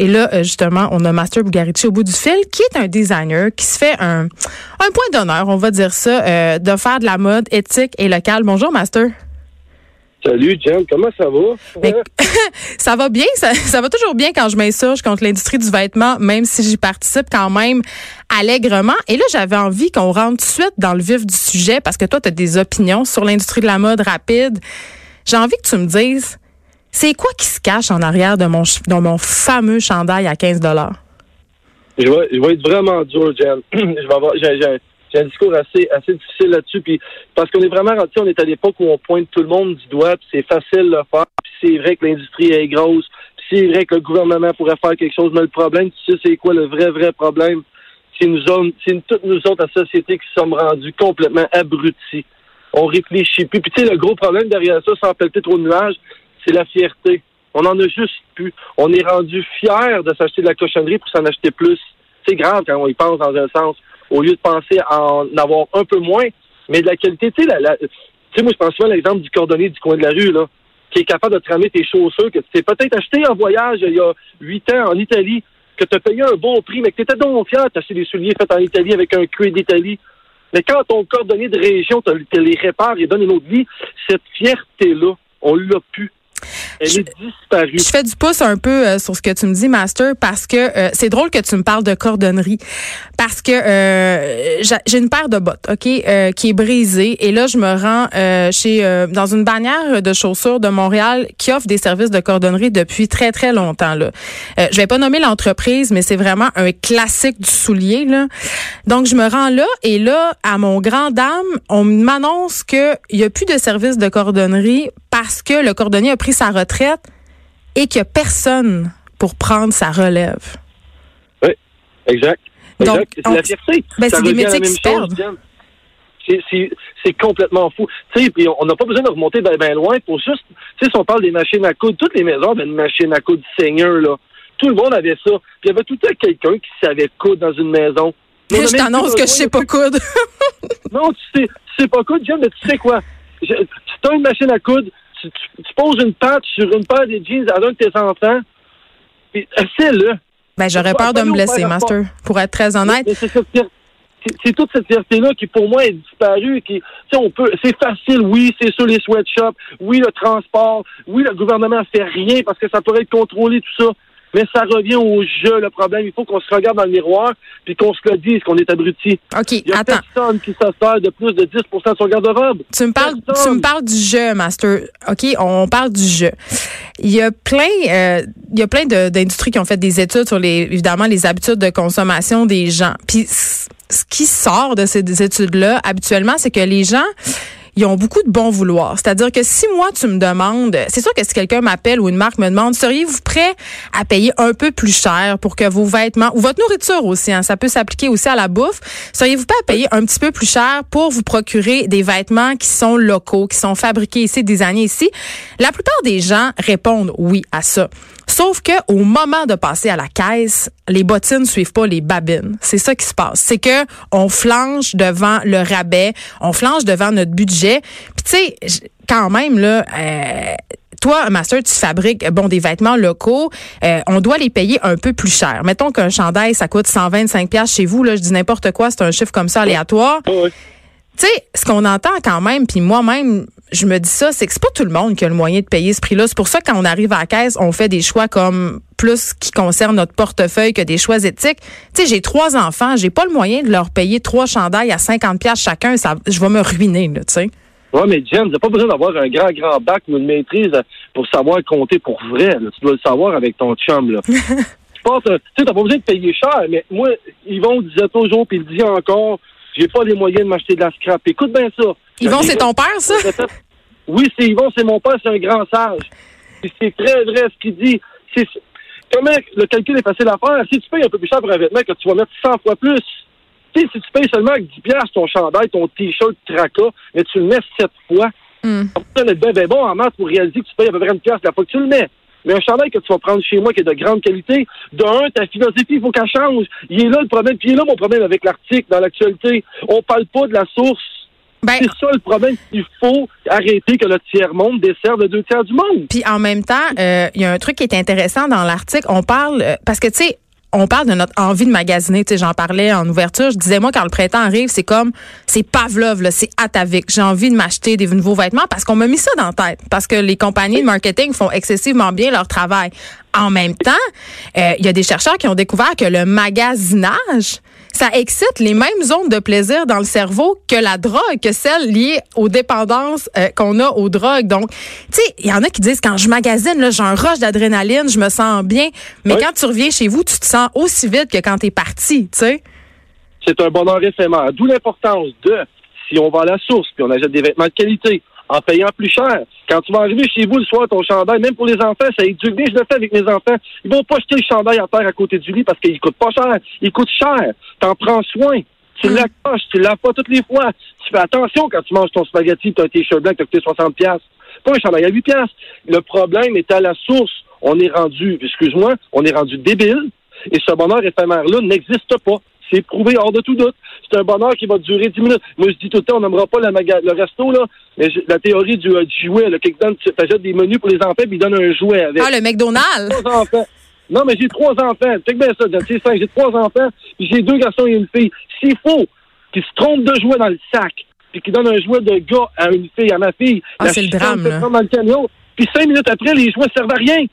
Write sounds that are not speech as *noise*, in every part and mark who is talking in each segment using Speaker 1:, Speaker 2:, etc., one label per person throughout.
Speaker 1: Et là, euh, justement, on a Master Bugarici au bout du fil, qui est un designer qui se fait un, un point d'honneur, on va dire ça, euh, de faire de la mode éthique et locale. Bonjour, Master.
Speaker 2: Salut, Jen, comment ça va?
Speaker 1: Ben, *laughs* ça va bien, ça, ça, va toujours bien quand je m'insurge contre l'industrie du vêtement, même si j'y participe quand même allègrement. Et là, j'avais envie qu'on rentre tout de suite dans le vif du sujet parce que toi, tu as des opinions sur l'industrie de la mode rapide. J'ai envie que tu me dises, c'est quoi qui se cache en arrière de mon, de mon fameux chandail à 15
Speaker 2: je vais, je vais être vraiment dur, Jen. *clears throat* je vais avoir, j'ai, un discours assez, assez difficile là-dessus. Puis parce qu'on est vraiment rendu, on est à l'époque où on pointe tout le monde du doigt, puis c'est facile de le faire. Puis c'est vrai que l'industrie est grosse. Puis c'est vrai que le gouvernement pourrait faire quelque chose. Mais le problème, tu sais, c'est quoi le vrai, vrai problème? C'est nous c'est toutes nous autres, la société, qui sommes rendus complètement abrutis. On réfléchit plus. Puis tu sais, le gros problème derrière ça, sans pelleter trop de nuages, c'est la fierté. On en a juste plus. On est rendu fier de s'acheter de la cochonnerie pour s'en acheter plus. C'est grave quand on y pense dans un sens au lieu de penser en avoir un peu moins, mais de la qualité. Tu sais, moi, je pense souvent à l'exemple du cordonnier du coin de la rue, là, qui est capable de te ramener tes chaussures que tu t'es peut-être acheté en voyage il y a huit ans en Italie, que tu as payé un bon prix, mais que tu étais donc fier d'acheter des souliers faits en Italie avec un cuir d'Italie. Mais quand ton cordonnier de région te, les répare et donne une autre vie, cette fierté-là, on l'a pu. Elle je, est disparue.
Speaker 1: Je fais du pouce un peu euh, sur ce que tu me dis, Master, parce que euh, c'est drôle que tu me parles de cordonnerie. Parce que euh, j'ai une paire de bottes, OK, qui est brisée. Et là, je me rends chez dans une bannière de chaussures de Montréal qui offre des services de cordonnerie depuis très, très longtemps. Là. je vais pas nommer l'entreprise, mais c'est vraiment un classique du soulier. Là. Donc, je me rends là et là, à mon grand dame, on m'annonce qu'il n'y a plus de service de cordonnerie parce que le cordonnier a pris sa retraite et qu'il n'y a personne pour prendre sa relève.
Speaker 2: Oui, exact.
Speaker 1: Donc,
Speaker 2: c'est la fierté.
Speaker 1: Ben, c'est des métiers qui se perdent.
Speaker 2: C'est complètement fou. Puis on n'a pas besoin de remonter bien loin pour juste, si on parle des machines à coudre, toutes les maisons avaient une machine à coudre seigneur, là. Tout le monde avait ça. Puis il y avait tout le temps quelqu'un qui savait coudre dans une maison.
Speaker 1: Mais je t'annonce que je sais pas coudre. *laughs*
Speaker 2: non, tu sais, tu sais pas coudre, John, mais tu sais quoi? tu as une machine à coudre, tu, poses une patte sur une paire de jeans à l'un de tes enfants, puis essaie-le.
Speaker 1: Ben, j'aurais peur de me blesser, Master, pour être très honnête.
Speaker 2: c'est toute cette fierté-là qui, pour moi, est disparue. Qui, on peut, c'est facile, oui, c'est sur les sweatshops, oui, le transport, oui, le gouvernement fait rien parce que ça pourrait être contrôlé, tout ça. Mais ça revient au jeu, le problème. Il faut qu'on se regarde dans le miroir puis qu'on se le dise qu'on est abruti.
Speaker 1: OK,
Speaker 2: Il y a
Speaker 1: attends.
Speaker 2: personne qui s'assure de plus de 10 de son garde-robe.
Speaker 1: Tu me parles, tu me parles du jeu, Master. OK, on parle du jeu. Il y a plein, euh, il y a plein d'industries qui ont fait des études sur les, évidemment, les habitudes de consommation des gens. Puis ce qui sort de ces études-là, habituellement, c'est que les gens ils ont beaucoup de bon vouloir. C'est-à-dire que si moi, tu me demandes, c'est sûr que si quelqu'un m'appelle ou une marque me demande, seriez-vous prêt à payer un peu plus cher pour que vos vêtements, ou votre nourriture aussi, hein, ça peut s'appliquer aussi à la bouffe, seriez-vous prêt à payer un petit peu plus cher pour vous procurer des vêtements qui sont locaux, qui sont fabriqués ici, années ici? La plupart des gens répondent oui à ça. Sauf que au moment de passer à la caisse, les bottines suivent pas les babines. C'est ça qui se passe. C'est que on flanche devant le rabais, on flanche devant notre budget. Puis tu sais, quand même là. Euh, toi, Master, tu fabriques bon des vêtements locaux, euh, on doit les payer un peu plus cher. Mettons qu'un chandail ça coûte 125 pièces chez vous là, je dis n'importe quoi, c'est un chiffre comme ça aléatoire. Tu sais, ce qu'on entend quand même, puis moi-même, je me dis ça, c'est que c'est pas tout le monde qui a le moyen de payer ce prix-là. C'est pour ça quand on arrive à la caisse, on fait des choix comme plus qui concernent notre portefeuille que des choix éthiques. Tu sais, j'ai trois enfants, j'ai pas le moyen de leur payer trois chandails à 50 pièces chacun. Ça, je vais me ruiner, là, tu sais.
Speaker 2: Oui, mais Jen, t'as pas besoin d'avoir un grand, grand bac ou une maîtrise pour savoir compter pour vrai. Tu dois le savoir avec ton chum, là. *laughs* tu penses, tu sais, t'as pas besoin de payer cher, mais moi, Yvon disait toujours, puis il dit encore, j'ai pas les moyens de m'acheter de la scrap. Écoute bien ça.
Speaker 1: Yvon, c'est ton père, ça? *laughs*
Speaker 2: Oui, c'est Yvon, c'est mon père, c'est un grand sage. C'est très vrai ce qu'il dit. comment le calcul est facile à faire? Si tu payes un peu plus cher pour un vêtement que tu vas mettre 100 fois plus, tu sais, si tu payes seulement avec 10 piastres ton chandail, ton t-shirt Traca, mais tu le mets 7 fois, va être bien, bien bon en maths pour réaliser que tu payes à peu près une pièce la fois que tu le mets. Mais un chandail que tu vas prendre chez moi qui est de grande qualité, de un, ta philosophie, il faut qu'elle change. Il est là le problème. Puis il est là mon problème avec l'article dans l'actualité. On parle pas de la source.
Speaker 1: Ben,
Speaker 2: C'est ça le problème. Il faut arrêter que le tiers-monde desserve le deux tiers du monde.
Speaker 1: Puis en même temps, euh, il y a un truc qui est intéressant dans l'article. On parle euh, parce que tu sais. On parle de notre envie de magasiner. Tu sais, j'en parlais en ouverture. Je disais moi quand le printemps arrive, c'est comme c'est Pavlov, là, c'est Atavik. J'ai envie de m'acheter des nouveaux vêtements parce qu'on m'a mis ça dans la tête. Parce que les compagnies de marketing font excessivement bien leur travail. En même temps, euh, il y a des chercheurs qui ont découvert que le magasinage, ça excite les mêmes zones de plaisir dans le cerveau que la drogue, que celle liée aux dépendances euh, qu'on a aux drogues. Donc, tu sais, il y en a qui disent quand je magasine, j'ai un rush d'adrénaline, je me sens bien. Mais
Speaker 2: Oui.
Speaker 1: quand tu reviens chez vous, tu te sens aussi vite que quand t'es parti, tu sais.
Speaker 2: C'est un bonheur éphémère. D'où l'importance de, si on va à la source, puis on achète des vêtements de qualité, en payant plus cher. Quand tu vas arriver chez vous le soir, ton chandail, même pour les enfants, ça éduque bien. Je le fais avec mes enfants. Ils vont pas jeter le chandail à terre à côté du lit parce qu'il coûte pas cher. Il coûte cher. T'en prends soin. Tu
Speaker 1: Mm.
Speaker 2: l'accroches, tu laves pas toutes les fois. Tu fais attention quand tu manges ton spaghetti, tu as un t-shirt blanc qui t'a coûté 60 pièces. Pas un chandail à 8 pièces. Le problème est à la source. On est rendu, excuse-moi, on est rendu débile. Et ce bonheur éphémère-là n'existe pas. C'est prouvé hors de tout doute. C'est un bonheur qui va durer 10 minutes. Moi, je dis tout le temps, on n'aimera pas la maga- le resto, là, mais la théorie du, euh, du jouet, là, quelqu'un tu achètes des menus pour les enfants, puis il donne un jouet avec.
Speaker 1: Ah, le McDonald's!
Speaker 2: Trois enfants. Non, mais j'ai trois enfants. Check bien ça. C'est cinq. J'ai trois enfants, puis j'ai deux garçons et une fille. S'il faut qu'ils se trompent de jouet dans le sac, puis qu'ils donnent un jouet de gars à une fille, à ma fille,
Speaker 1: Ah, c'est le drame, là.
Speaker 2: dans le camion, puis cinq minutes après, les jouets servent à rien.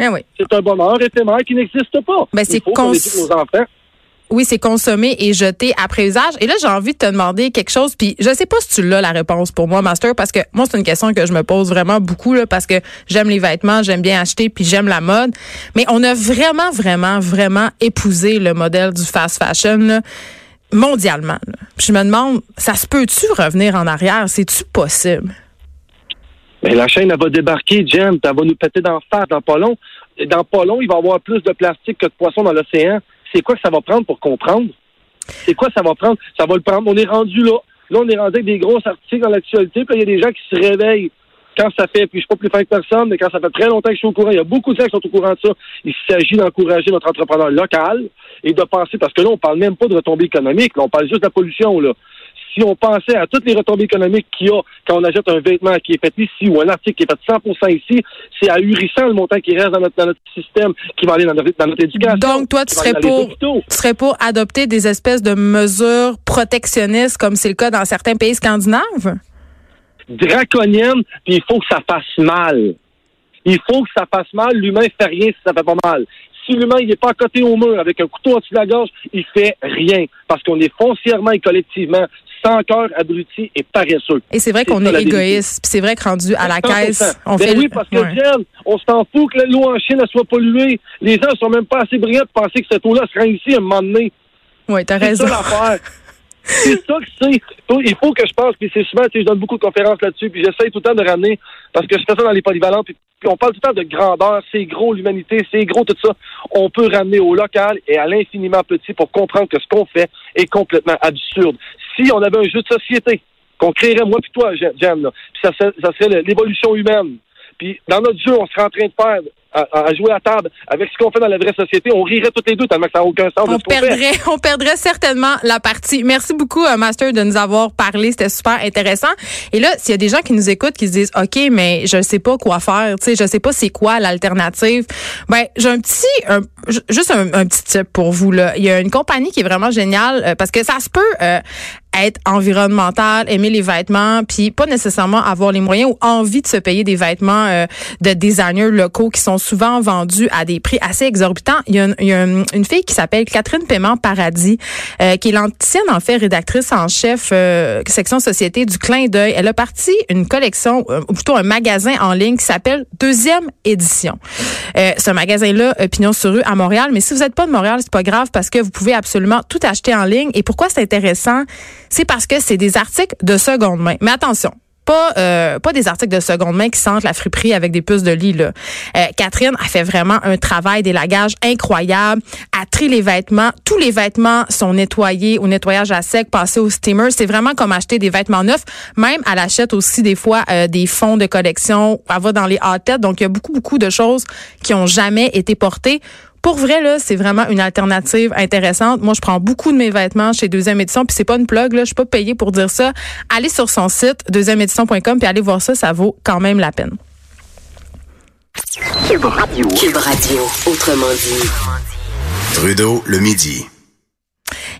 Speaker 1: Eh oui.
Speaker 2: C'est un bonheur éphémère qui n'existe pas.
Speaker 1: Ben, c'est cons-
Speaker 2: nos enfants.
Speaker 1: Oui, c'est consommé et jeté après usage. Et là, j'ai envie de te demander quelque chose. Puis je sais pas si tu l'as la réponse pour moi, Master, parce que moi, c'est une question que je me pose vraiment beaucoup là, parce que j'aime les vêtements, j'aime bien acheter, puis j'aime la mode. Mais on a vraiment, vraiment, vraiment épousé le modèle du fast fashion là, mondialement. Puis je me demande, ça se peut-tu revenir en arrière? C'est-tu possible?
Speaker 2: Mais la chaîne, elle va débarquer, Jen, elle va nous péter d'en face dans pas long. Dans pas long, il va y avoir plus de plastique que de poissons dans l'océan. C'est quoi que ça va prendre pour comprendre? C'est quoi ça va prendre? Ça va le prendre. On est rendu là. Là, on est rendu avec des grosses articles dans l'actualité, puis il y a des gens qui se réveillent quand ça fait, puis je suis pas plus fin que personne, mais quand ça fait très longtemps que je suis au courant, il y a beaucoup de gens qui sont au courant de ça. Il s'agit d'encourager notre entrepreneur local et de penser, parce que là, on parle même pas de retombées économiques, on parle juste de la pollution, là. Si on pensait à toutes les retombées économiques qu'il y a quand on achète un vêtement qui est fait ici ou un article qui est fait 100% ici, c'est ahurissant le montant qui reste dans notre, dans notre système, qui va aller dans notre, dans notre éducation.
Speaker 1: Donc, toi, tu serais pour, tu serais pour adopter des espèces de mesures protectionnistes comme c'est le cas dans certains pays scandinaves?
Speaker 2: draconienne, puis il faut que ça fasse mal. Il faut que ça fasse mal. L'humain fait rien si ça fait pas mal. L'humain il est pas à côté au mur avec un couteau au-dessus de la gorge, il fait rien. Parce qu'on est foncièrement et collectivement sans cœur, abruti et paresseux.
Speaker 1: Et c'est vrai
Speaker 2: C'est
Speaker 1: qu'on est égoïste. C'est vrai que rendu à la
Speaker 2: 100%.
Speaker 1: caisse, on
Speaker 2: Ben
Speaker 1: fait.
Speaker 2: oui, parce que
Speaker 1: Ouais.
Speaker 2: Jen, on s'en fout que l'eau en Chine elle soit polluée. Les gens sont même pas assez brillants pour penser que cette eau-là se rend ici à un moment donné.
Speaker 1: Oui, t'as
Speaker 2: C'est
Speaker 1: raison.
Speaker 2: ça l'affaire. *laughs* C'est ça que c'est. Il faut que je pense, puis c'est souvent, tu sais, je donne beaucoup de conférences là-dessus, puis j'essaie tout le temps de ramener, parce que je fais ça dans les polyvalents, puis, on parle tout le temps de grandeur, c'est gros l'humanité, c'est gros tout ça. On peut ramener au local et à l'infiniment petit pour comprendre que ce qu'on fait est complètement absurde. Si on avait un jeu de société qu'on créerait, moi puis toi, Jen, là, puis ça, serait- ça serait l'évolution humaine. Puis dans notre jeu, on serait en train de faire, à, à jouer à table, avec ce qu'on fait dans la vraie société, on rirait toutes les deux tellement que ça n'a aucun sens de
Speaker 1: On
Speaker 2: fait.
Speaker 1: perdrait, on perdrait certainement la partie. Merci beaucoup, euh, Master, de nous avoir parlé. C'était super intéressant. Et là, s'il y a des gens qui nous écoutent, qui se disent, OK, mais je sais pas quoi faire, tu sais, je sais pas c'est quoi l'alternative. Ben, j'ai un petit, un- ju- juste un, un petit tip pour vous, là. Il y a une compagnie qui est vraiment géniale, euh, parce que ça se peut, euh, être environnemental, aimer les vêtements, puis pas nécessairement avoir les moyens ou envie de se payer des vêtements euh, de designers locaux qui sont souvent vendus à des prix assez exorbitants. Il y a une, y a une, une fille qui s'appelle Catherine Paiement Paradis, euh, qui est l'ancienne en fait rédactrice en chef euh, section société du Clin d'œil. Elle a parti une collection, euh, ou plutôt un magasin en ligne qui s'appelle Deuxième Édition. Euh, ce magasin-là, euh, Pignon sur rue à Montréal. Mais si vous n'êtes pas de Montréal, c'est pas grave parce que vous pouvez absolument tout acheter en ligne. Et pourquoi c'est intéressant? C'est parce que c'est des articles de seconde main. Mais attention, pas euh, pas des articles de seconde main qui sentent la friperie avec des puces de lit. Là. Euh, Catherine a fait vraiment un travail d'élagage incroyable. A trie les vêtements. Tous les vêtements sont nettoyés au nettoyage à sec, passés au steamer. C'est vraiment comme acheter des vêtements neufs. Même elle achète aussi des fois euh, des fonds de collection. Elle va dans les hot Donc il y a beaucoup beaucoup de choses qui ont jamais été portées pour vrai, là, c'est vraiment une alternative intéressante. Moi, je prends beaucoup de mes vêtements chez Deuxième Édition, puis c'est pas une plug, là, je suis pas payée pour dire ça. Allez sur son site, deuxièmeédition.com, puis allez voir ça, ça vaut quand même la peine.
Speaker 3: Cube Radio. Cube Radio, autrement dit.
Speaker 4: Trudeau, le midi.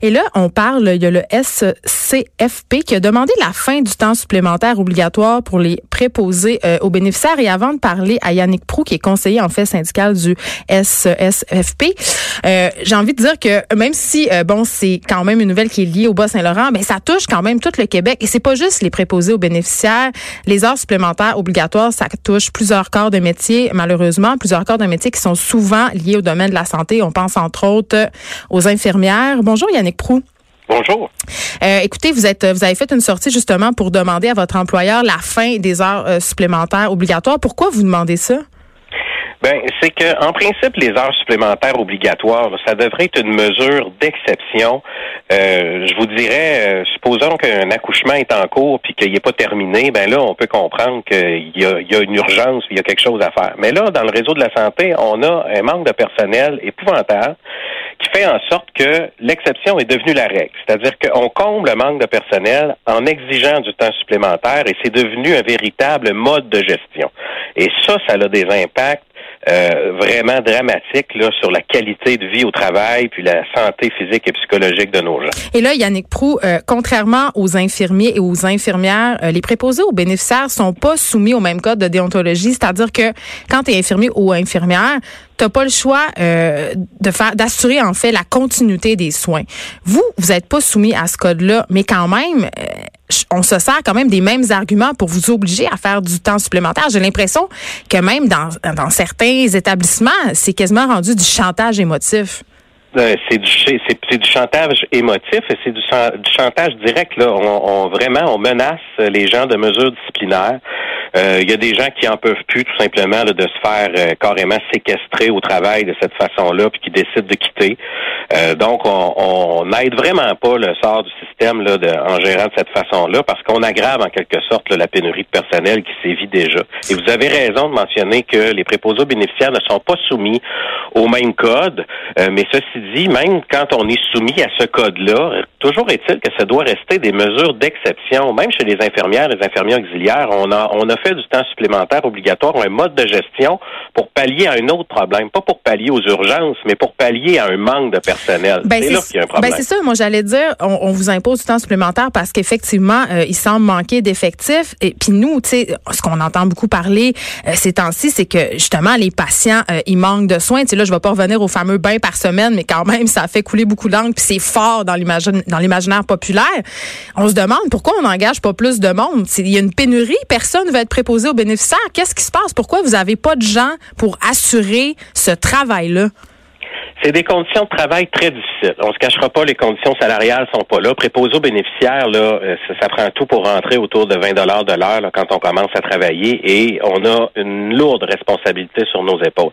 Speaker 1: Et là, on parle, il y a le SCFP qui a demandé la fin du temps supplémentaire obligatoire pour les préposés euh, aux bénéficiaires. Et avant de parler à Yannick Prou, qui est conseiller en fait syndical du SCFP, euh, j'ai envie de dire que même si, euh, bon, c'est quand même une nouvelle qui est liée au Bas-Saint-Laurent, mais ça touche quand même tout le Québec. Et c'est pas juste les préposés aux bénéficiaires. Les heures supplémentaires obligatoires, ça touche plusieurs corps de métier, malheureusement, plusieurs corps de métier qui sont souvent liés au domaine de la santé. On pense entre autres aux infirmières. Bonjour Yannick Prou.
Speaker 5: Bonjour.
Speaker 1: Euh, écoutez, vous êtes, vous avez fait une sortie justement pour demander à votre employeur la fin des heures euh, supplémentaires obligatoires. Pourquoi vous demandez ça?
Speaker 5: Ben, c'est que en principe, les heures supplémentaires obligatoires, ça devrait être une mesure d'exception. Euh, je vous dirais, supposons qu'un accouchement est en cours puis qu'il n'est pas terminé, ben là, on peut comprendre qu'il y y a une urgence, il y a quelque chose à faire. Mais là, dans le réseau de la santé, on a un manque de personnel épouvantable qui fait en sorte que l'exception est devenue la règle. C'est-à-dire qu'on comble le manque de personnel en exigeant du temps supplémentaire et c'est devenu un véritable mode de gestion. Et ça, ça a des impacts euh, vraiment dramatique là, sur la qualité de vie au travail puis la santé physique et psychologique de nos gens.
Speaker 1: Et là, Yannick Prou, euh, contrairement aux infirmiers et aux infirmières, euh, les préposés aux bénéficiaires sont pas soumis au même code de déontologie, c'est-à-dire que quand tu es infirmier ou infirmière, t'as pas le choix de faire d'assurer en fait la continuité des soins. Vous, vous êtes pas soumis à ce code-là, mais quand même, on se sert quand même des mêmes arguments pour vous obliger à faire du temps supplémentaire. J'ai l'impression que même dans, dans certains établissements, c'est quasiment rendu du chantage émotif.
Speaker 5: Euh, c'est du c'est du chantage émotif et c'est du, du, chantage direct là. On, on, vraiment on menace les gens de mesures disciplinaires. Euh, il y a des gens qui en peuvent plus tout simplement de se faire euh, carrément séquestrer au travail de cette façon-là, puis qui décident de quitter. Euh, donc, on n'aide vraiment pas le sort du système là, de, en gérant de cette façon-là, parce qu'on aggrave en quelque sorte la pénurie de personnel qui sévit déjà. Et vous avez raison de mentionner que les préposés bénéficiaires ne sont pas soumis au même code, mais ceci dit, même quand on est soumis à ce code-là, toujours est-il que ça doit rester des mesures d'exception. Même chez les infirmières, les infirmières auxiliaires, on a, on a fait du temps supplémentaire obligatoire un mode de gestion pour pallier à un autre problème, pas pour pallier aux urgences, mais pour pallier à un manque de personnel.
Speaker 1: Ben, c'est là qu'il y a un problème. Ben, c'est ça, moi j'allais dire, on, vous impose du temps supplémentaire parce qu'effectivement, euh, il semble manquer d'effectifs. Et puis nous, tu sais, ce qu'on entend beaucoup parler euh, ces temps-ci, c'est que justement les patients, euh, ils manquent de soins. Tu sais là, je vais pas revenir au fameux bain par semaine, mais quand même, ça fait couler beaucoup d'encre, puis c'est fort dans l'imaginaire populaire. On se demande pourquoi on n'engage pas plus de monde. Il y a une pénurie, personne ne va être préposé aux bénéficiaires. Qu'est-ce qui se passe? Pourquoi vous n'avez pas de gens pour assurer ce travail-là?
Speaker 5: C'est des conditions de travail très difficiles. On se cachera pas, les conditions salariales sont pas là. Préposés aux bénéficiaires, là, euh, ça, prend tout pour rentrer autour de 20 dollars de l'heure quand on commence à travailler et on a une lourde responsabilité sur nos épaules.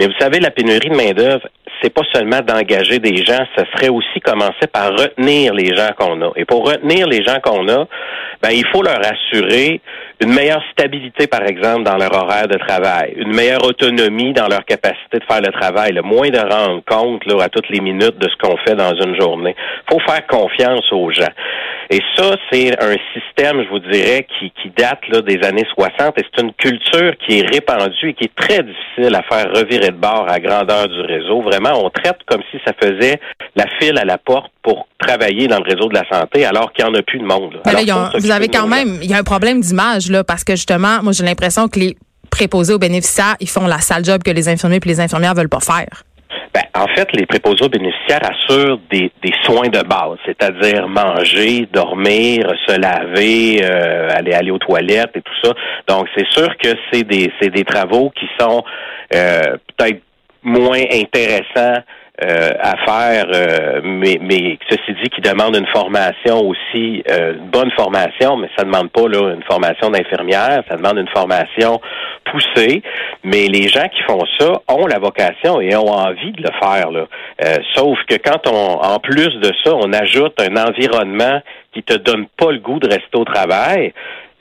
Speaker 5: Mais vous savez, la pénurie de main-d'œuvre, c'est pas seulement d'engager des gens, ce serait aussi commencer par retenir les gens qu'on a. Et pour retenir les gens qu'on a, ben, il faut leur assurer une meilleure stabilité, par exemple, dans leur horaire de travail, une meilleure autonomie dans leur capacité de faire le travail, le moins de rendre compte là, à toutes les minutes de ce qu'on fait dans une journée. faut faire confiance aux gens. Et ça, c'est un système, je vous dirais, qui, qui date là, des années 60 et c'est une culture qui est répandue et qui est très difficile à faire revirer de bord à grandeur du réseau. Vraiment, on traite comme si ça faisait la file à la porte pour travailler dans le réseau de la santé alors qu'il n'y en a plus de monde.
Speaker 1: vous avez quand même, il y a un problème d'image là parce que justement, moi j'ai l'impression que les préposés aux bénéficiaires, ils font la sale job que les infirmiers et les infirmières veulent pas faire.
Speaker 5: Ben, en fait, les préposés bénéficiaires assurent des, soins de base, c'est-à-dire manger, dormir, se laver, euh, aller aller aux toilettes et tout ça. Donc, c'est sûr que c'est des c'est des travaux qui sont euh, peut-être moins intéressants euh, à faire, euh, mais, mais ceci dit, qui demande une formation aussi, euh, une bonne formation, mais ça demande pas là, une formation d'infirmière, ça demande une formation poussée. Mais les gens qui font ça ont la vocation et ont envie de le faire. Là. sauf que quand on, en plus de ça, on ajoute un environnement qui te donne pas le goût de rester au travail,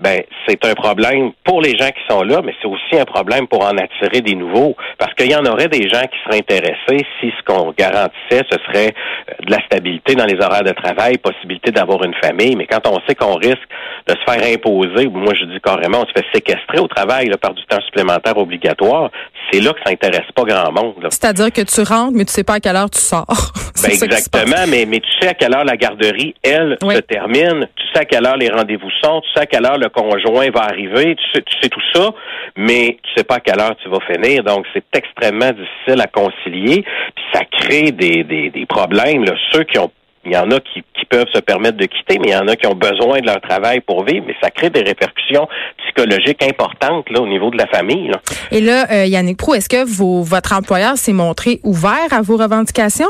Speaker 5: ben c'est un problème pour les gens qui sont là, mais c'est aussi un problème pour en attirer des nouveaux, parce qu'il y en aurait des gens qui seraient intéressés si ce qu'on garantissait, ce serait euh, de la stabilité dans les horaires de travail, possibilité d'avoir une famille, mais quand on sait qu'on risque de se faire imposer, ou moi je dis carrément, on se fait séquestrer au travail là, par du temps supplémentaire obligatoire, c'est là que ça intéresse pas grand monde.
Speaker 1: C'est-à-dire que tu rentres, mais tu sais pas à quelle heure tu sors. *laughs*
Speaker 5: ben exactement, mais, mais tu sais à quelle heure la garderie, elle, se termine, tu sais à quelle heure les rendez-vous sont, tu sais à quelle heure le conjoint va arriver, tu sais, tu sais tout ça, mais tu sais pas à quelle heure tu vas finir. Donc, c'est extrêmement difficile à concilier. Puis ça crée des, des, des problèmes. Là. Ceux qui ont il y en a qui, qui, peuvent se permettre de quitter, mais il y en a qui ont besoin de leur travail pour vivre, mais ça crée des répercussions psychologiques importantes là, au niveau de la famille. Là.
Speaker 1: Et là, euh, Yannick Prou, est-ce que vos, votre employeur s'est montré ouvert à vos revendications?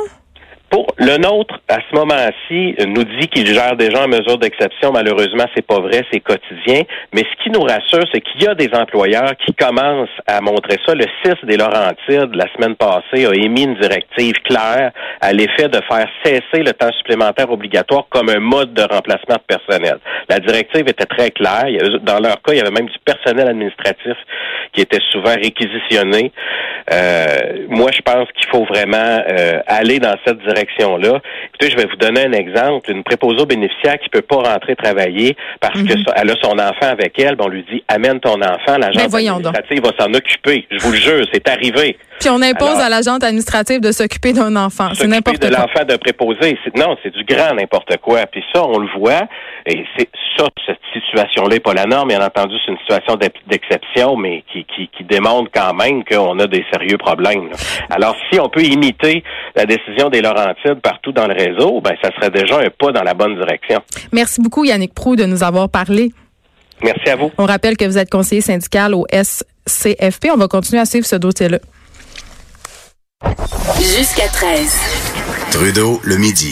Speaker 5: Le nôtre, à ce moment-ci, nous dit qu'il gère déjà en mesure d'exception. Malheureusement, c'est pas vrai, c'est quotidien. Mais ce qui nous rassure, c'est qu'il y a des employeurs qui commencent à montrer ça. Le 6 des Laurentides, la semaine passée, a émis une directive claire à l'effet de faire cesser le temps supplémentaire obligatoire comme un mode de remplacement de personnel. La directive était très claire. Dans leur cas, il y avait même du personnel administratif qui était souvent réquisitionné. Euh, moi, je pense qu'il faut vraiment euh, aller dans cette direction-là. Écoutez, je vais vous donner un exemple. Une préposée aux bénéficiaires qui peut pas rentrer travailler parce que mhm. qu'elle a son enfant avec elle, ben, on lui dit amène ton enfant, l'agent
Speaker 1: ben,
Speaker 5: administrative va s'en occuper. Je vous le jure, c'est arrivé.
Speaker 1: Puis on impose à l'agente administrative de s'occuper d'un enfant. C'est n'importe quoi.
Speaker 5: de l'enfant de préposer. Non, c'est du grand n'importe quoi. Puis ça, on le voit. Et c'est ça, cette situation-là n'est pas la norme. Bien entendu, c'est une situation d'exception, mais qui, qui, qui démontre quand même qu'on a des sérieux problèmes. Alors, si on peut imiter la décision des Laurentides partout dans le réseau, ben ça serait déjà un pas dans la bonne direction.
Speaker 1: Merci beaucoup, Yannick Prou, de nous avoir parlé.
Speaker 5: Merci à vous.
Speaker 1: On rappelle que vous êtes conseiller syndical au SCFP. On va continuer à suivre ce dossier-là.
Speaker 3: Jusqu'à 13.
Speaker 4: Trudeau, le midi.